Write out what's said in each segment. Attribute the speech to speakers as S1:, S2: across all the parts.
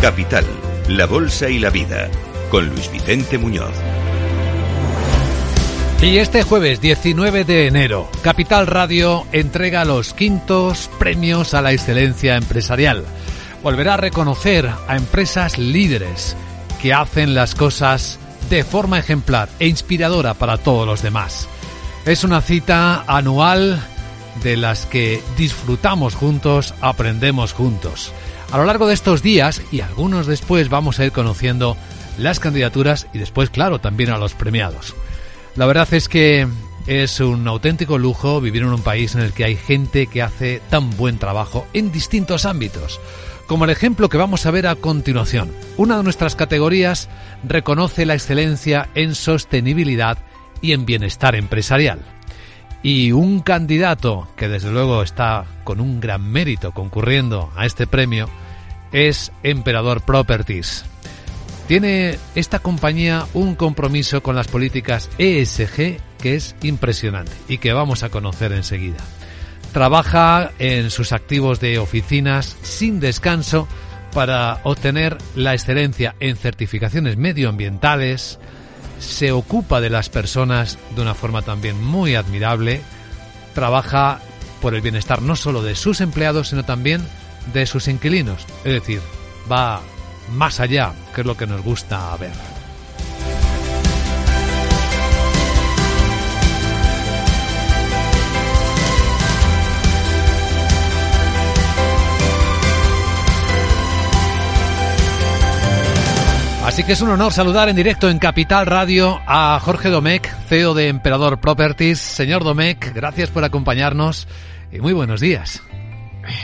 S1: Capital, la Bolsa y la Vida, con Luis Vicente Muñoz.
S2: Y este jueves 19 de enero, Capital Radio entrega los quintos premios a la excelencia empresarial. Volverá a reconocer a empresas líderes que hacen las cosas de forma ejemplar e inspiradora para todos los demás. Es una cita anual de las que disfrutamos juntos, aprendemos juntos. A lo largo de estos días y algunos después vamos a ir conociendo las candidaturas y después, claro, también a los premiados. La verdad es que es un auténtico lujo vivir en un país en el que hay gente que hace tan buen trabajo en distintos ámbitos. Como el ejemplo que vamos a ver a continuación. Una de nuestras categorías reconoce la excelencia en sostenibilidad y en bienestar empresarial. Y un candidato que desde luego está con un gran mérito concurriendo a este premio es Emperador Properties. Tiene esta compañía un compromiso con las políticas ESG que es impresionante y que vamos a conocer enseguida. Trabaja en sus activos de oficinas sin descanso para obtener la excelencia en certificaciones medioambientales, se ocupa de las personas de una forma también muy admirable, trabaja por el bienestar no solo de sus empleados, sino también de sus inquilinos. Es decir, va más allá, que es lo que nos gusta ver. Así que es un honor saludar en directo en Capital Radio a Jorge Domecq, CEO de Emperador Properties. Señor Domecq, gracias por acompañarnos y muy buenos días.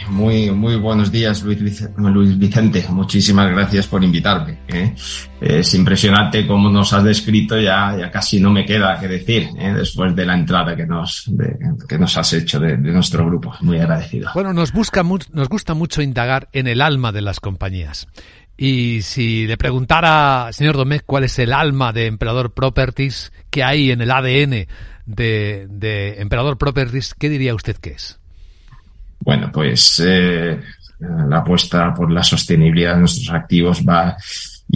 S3: Muy, muy buenos días, Luis, Vicente. Muchísimas gracias por invitarme. ¿eh? Es impresionante cómo nos has descrito, ya, ya casi no me queda que decir ¿eh? después de la entrada que nos, que nos has hecho de, nuestro grupo. Muy agradecido.
S2: Bueno, nos, busca, nos gusta mucho indagar en el alma de las compañías. Y si le preguntara, señor Domecq, cuál es el alma de Emperador Properties que hay en el ADN de, de Emperador Properties, ¿qué diría usted que es?
S3: Bueno, pues eh, la apuesta por la sostenibilidad de nuestros activos va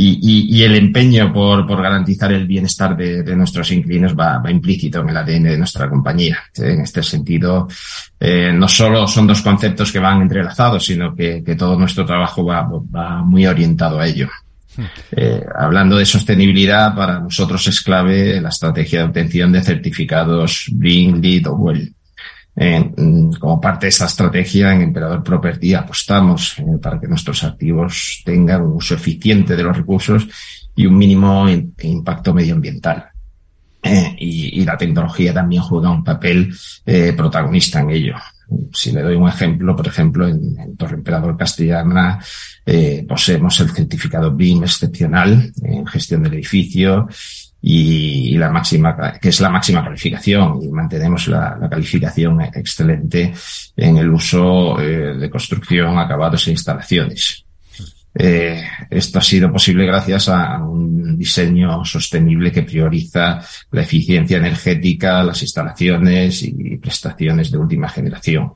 S3: y, el empeño por, garantizar el bienestar de, nuestros inquilinos va, implícito en el ADN de nuestra compañía. En este sentido, eh, no solo son dos conceptos que van entrelazados, sino que, todo nuestro trabajo va, muy orientado a ello. Hmm. Eh, hablando de sostenibilidad, para nosotros es clave la estrategia de obtención de certificados Green, LEED o WELL. Mm, como parte de esta estrategia, en Emperador Property apostamos eh, para que nuestros activos tengan un uso eficiente de los recursos y un mínimo impacto medioambiental. Eh, y, la tecnología también juega un papel eh, protagonista en ello. Si le doy un ejemplo, por ejemplo, en, Torre Emperador Castellana poseemos el certificado BIM excepcional en gestión del edificio y, la máxima, que es la máxima calificación y mantenemos la, calificación excelente en el uso eh, de construcción, acabados e instalaciones. Eh, esto ha sido posible gracias a un diseño sostenible que prioriza la eficiencia energética, las instalaciones y prestaciones de última generación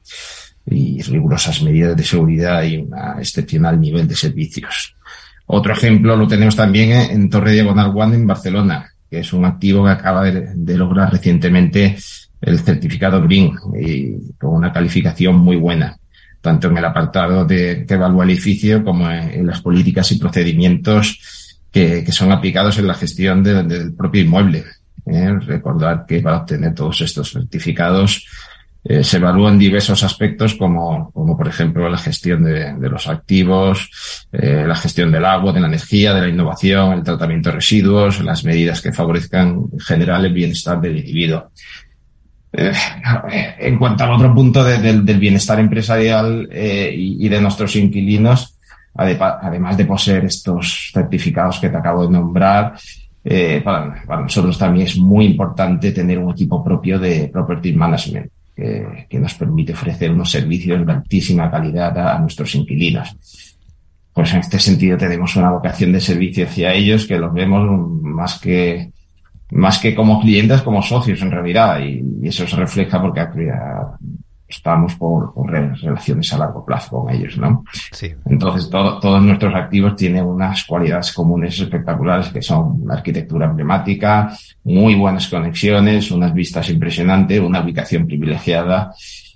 S3: y rigurosas medidas de seguridad y un excepcional nivel de servicios. Otro ejemplo lo tenemos también en Torre Diagonal One en Barcelona, que es un activo que acaba de, lograr recientemente el certificado Green y con una calificación muy buena, tanto en el apartado de que evalúa el edificio como en, las políticas y procedimientos que, son aplicados en la gestión del propio inmueble. ¿eh? Recordar que para obtener todos estos certificados eh, se evalúan diversos aspectos como, como por ejemplo la gestión de, los activos, eh, la gestión del agua, de la energía, de la innovación, el tratamiento de residuos, las medidas que favorezcan en general el bienestar del individuo. Eh, en cuanto al otro punto del bienestar empresarial y, de nuestros inquilinos, además de poseer estos certificados que te acabo de nombrar, para, para nosotros también es muy importante tener un equipo propio de property management que, nos permite ofrecer unos servicios de altísima calidad a, nuestros inquilinos. Pues en este sentido tenemos una vocación de servicio hacia ellos que los vemos más que más que como clientes, como socios en realidad, y, eso se refleja porque estamos por, relaciones a largo plazo con ellos, ¿no? Sí. Entonces, todos nuestros activos tienen unas cualidades comunes espectaculares que son una arquitectura emblemática, muy buenas conexiones, unas vistas impresionantes, una ubicación privilegiada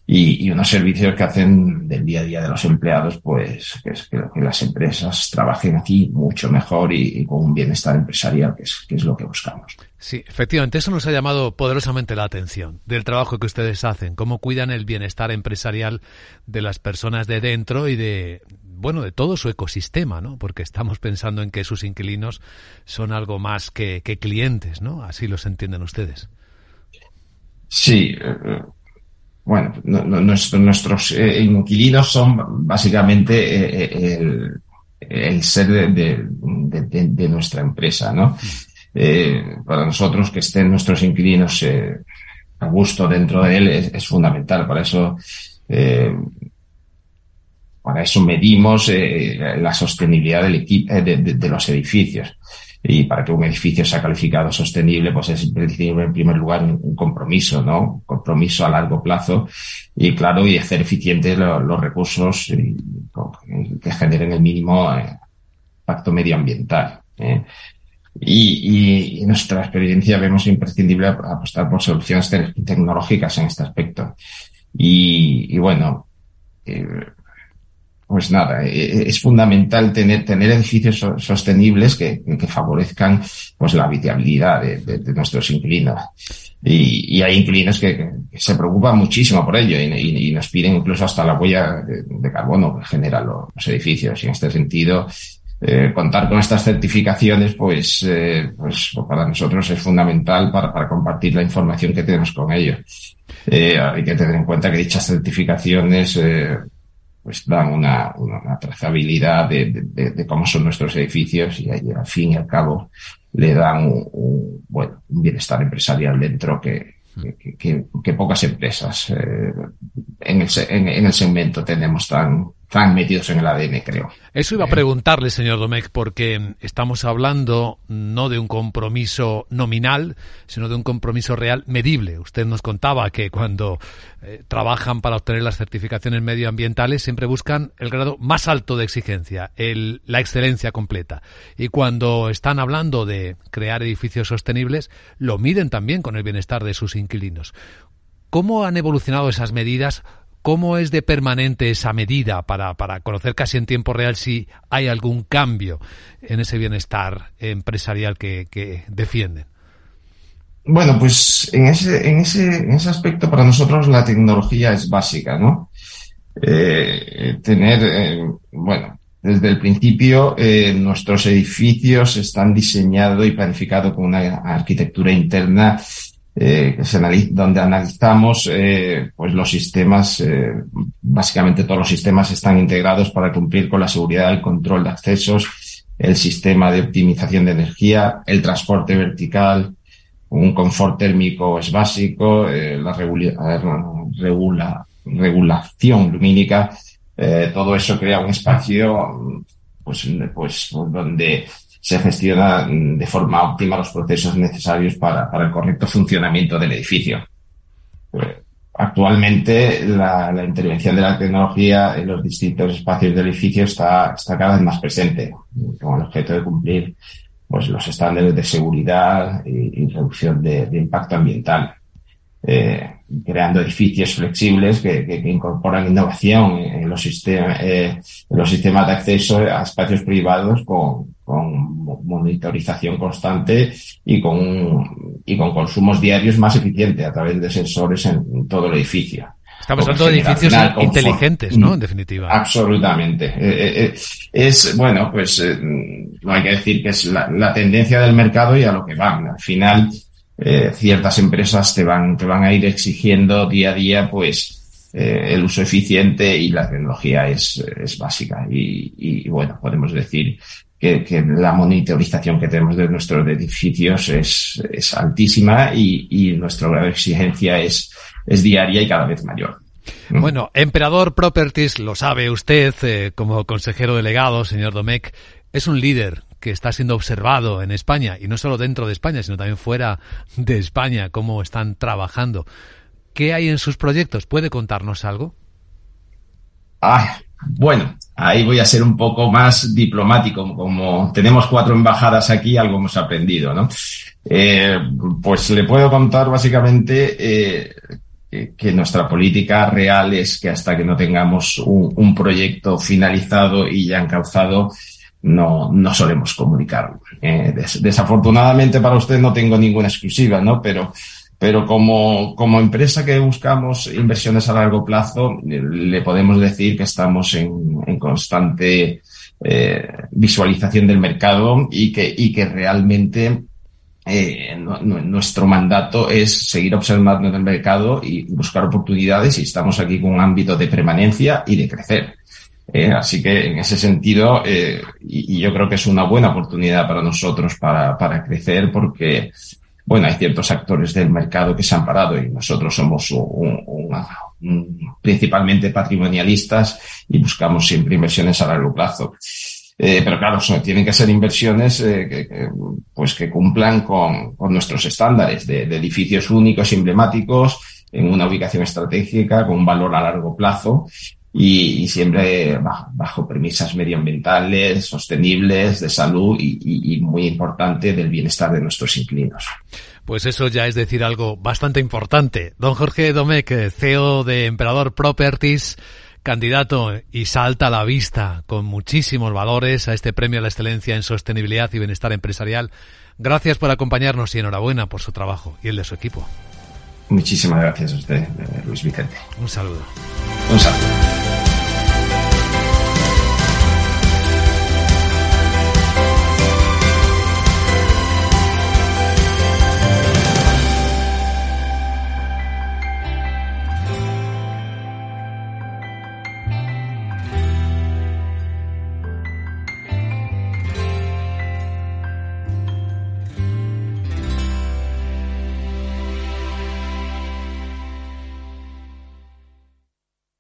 S3: y, unos servicios que hacen del día a día de los empleados, pues que, es, que, las empresas trabajen aquí mucho mejor y, con un bienestar empresarial, que es, que es lo que buscamos.
S2: Sí, efectivamente, eso nos ha llamado poderosamente la atención del trabajo que ustedes hacen, cómo cuidan el bienestar empresarial de las personas de dentro y de, bueno, de todo su ecosistema, ¿no? Porque estamos pensando en que sus inquilinos son algo más que, que clientes, ¿no? Así los entienden ustedes.
S3: Sí, bueno, nuestros eh, inquilinos son básicamente eh, eh, el, ser de, nuestra empresa, ¿no? para nosotros que estén nuestros inquilinos a gusto dentro de él es, fundamental. Para eso, para eso medimos la sostenibilidad de los edificios y para que un edificio sea calificado sostenible, pues es imprescindible en primer lugar un, compromiso, ¿no? Un compromiso a largo plazo y claro, y hacer eficientes los recursos que generen el mínimo eh, impacto medioambiental. ¿eh? Y, en nuestra experiencia vemos imprescindible apostar por soluciones tecnológicas en este aspecto. Y, bueno, eh, pues nada, eh, eh, es fundamental tener, tener edificios sostenibles que, que favorezcan pues la habitabilidad de, nuestros inquilinos. Y, hay inquilinos que, se preocupan muchísimo por ello y, nos piden incluso hasta la huella de, carbono que generan los, edificios. Y en este sentido, eh, contar con estas certificaciones, pues, eh, pues para nosotros es fundamental para, para compartir la información que tenemos con ellos. Eh, hay que tener en cuenta que dichas certificaciones eh, pues dan una, una, trazabilidad de, de, cómo son nuestros edificios y ahí, al fin y al cabo le dan un, bueno, un bienestar empresarial dentro que, que, pocas empresas eh, en, el, en, el segmento tenemos tan, están metidos en el ADN, creo.
S2: Eso iba a preguntarle, señor Domecq, porque estamos hablando no de un compromiso nominal, sino de un compromiso real medible. Usted nos contaba que cuando eh, trabajan para obtener las certificaciones medioambientales siempre buscan el grado más alto de exigencia, el, la excelencia completa. Y cuando están hablando de crear edificios sostenibles, lo miden también con el bienestar de sus inquilinos. ¿Cómo han evolucionado esas medidas? ¿Cómo es de permanente esa medida para, para, conocer casi en tiempo real si hay algún cambio en ese bienestar empresarial que, que defienden?
S3: Bueno, pues en ese, en, ese, en ese aspecto para nosotros la tecnología es básica, ¿no? Eh, tener, eh, bueno, desde el principio eh, nuestros edificios están diseñados y planificados con una arquitectura interna eh, donde analizamos eh, pues los sistemas, eh, básicamente todos los sistemas están integrados para cumplir con la seguridad y control de accesos, el sistema de optimización de energía, el transporte vertical, un confort térmico es básico, eh, la regula, regulación lumínica, todo eso crea un espacio pues, pues donde se gestiona de forma óptima los procesos necesarios para, para el correcto funcionamiento del edificio. Pues, actualmente la, intervención de la tecnología en los distintos espacios del edificio está, cada vez más presente, con el objeto de cumplir pues, los estándares de seguridad y, reducción de, impacto ambiental. Eh, creando edificios flexibles que incorporan innovación en los, sistemas, eh, en los sistemas de acceso a espacios privados con, con monitorización constante y con, y con consumos diarios más eficientes a través de sensores en, todo el edificio.
S2: Estamos hablando de edificios inteligentes, ¿no? En definitiva.
S3: Absolutamente. Eh, eh, eh, es, bueno, pues no hay que decir que es la, la, tendencia del mercado y a lo que van. Al final, eh, ciertas empresas te van, te van a ir exigiendo día a día, pues, eh, el uso eficiente y la tecnología es, es básica. Y, y, bueno, podemos decir que, que, la monitorización que tenemos de nuestros edificios es, es altísima y, y nuestra grado de exigencia es, es diaria y cada vez mayor.
S2: Bueno, Emperador Properties, lo sabe usted eh, como consejero delegado, señor Domecq, es un líder que está siendo observado en España, y no solo dentro de España, sino también fuera de España, cómo están trabajando. ¿Qué hay en sus proyectos? ¿Puede contarnos algo?
S3: Ah, bueno, ahí voy a ser un poco más diplomático. Como tenemos cuatro embajadas aquí, algo hemos aprendido, ¿no? Eh, pues le puedo contar básicamente eh, que nuestra política real es que hasta que no tengamos un, proyecto finalizado y ya encauzado, no, no solemos comunicarlo. Eh, desafortunadamente para usted no tengo ninguna exclusiva, ¿no? Pero pero como, como empresa que buscamos inversiones a largo plazo, le podemos decir que estamos en, en constante eh, visualización del mercado y que, y que realmente eh, nuestro mandato es seguir observando el mercado y buscar oportunidades y estamos aquí con un ámbito de permanencia y de crecer. Eh, así que en ese sentido, eh, y, y, yo creo que es una buena oportunidad para nosotros para, para crecer porque bueno, hay ciertos actores del mercado que se han parado y nosotros somos principalmente patrimonialistas y buscamos siempre inversiones a largo plazo. Eh, pero claro, tienen que ser inversiones eh, que, pues que cumplan con, con nuestros estándares de, de, edificios únicos, emblemáticos, en una ubicación estratégica, con un valor a largo plazo y, y siempre bajo, bajo, premisas medioambientales, sostenibles, de salud y, y, muy importante del bienestar de nuestros inquilinos.
S2: Pues eso ya es decir algo bastante importante. Don Jorge Domecq, CEO de Emperador Properties, candidato y salta a la vista con muchísimos valores a este premio a la excelencia en sostenibilidad y bienestar empresarial. Gracias por acompañarnos y enhorabuena por su trabajo y el de su equipo.
S3: Muchísimas gracias a usted, Luis Vicente.
S2: Un saludo.
S3: Un saludo.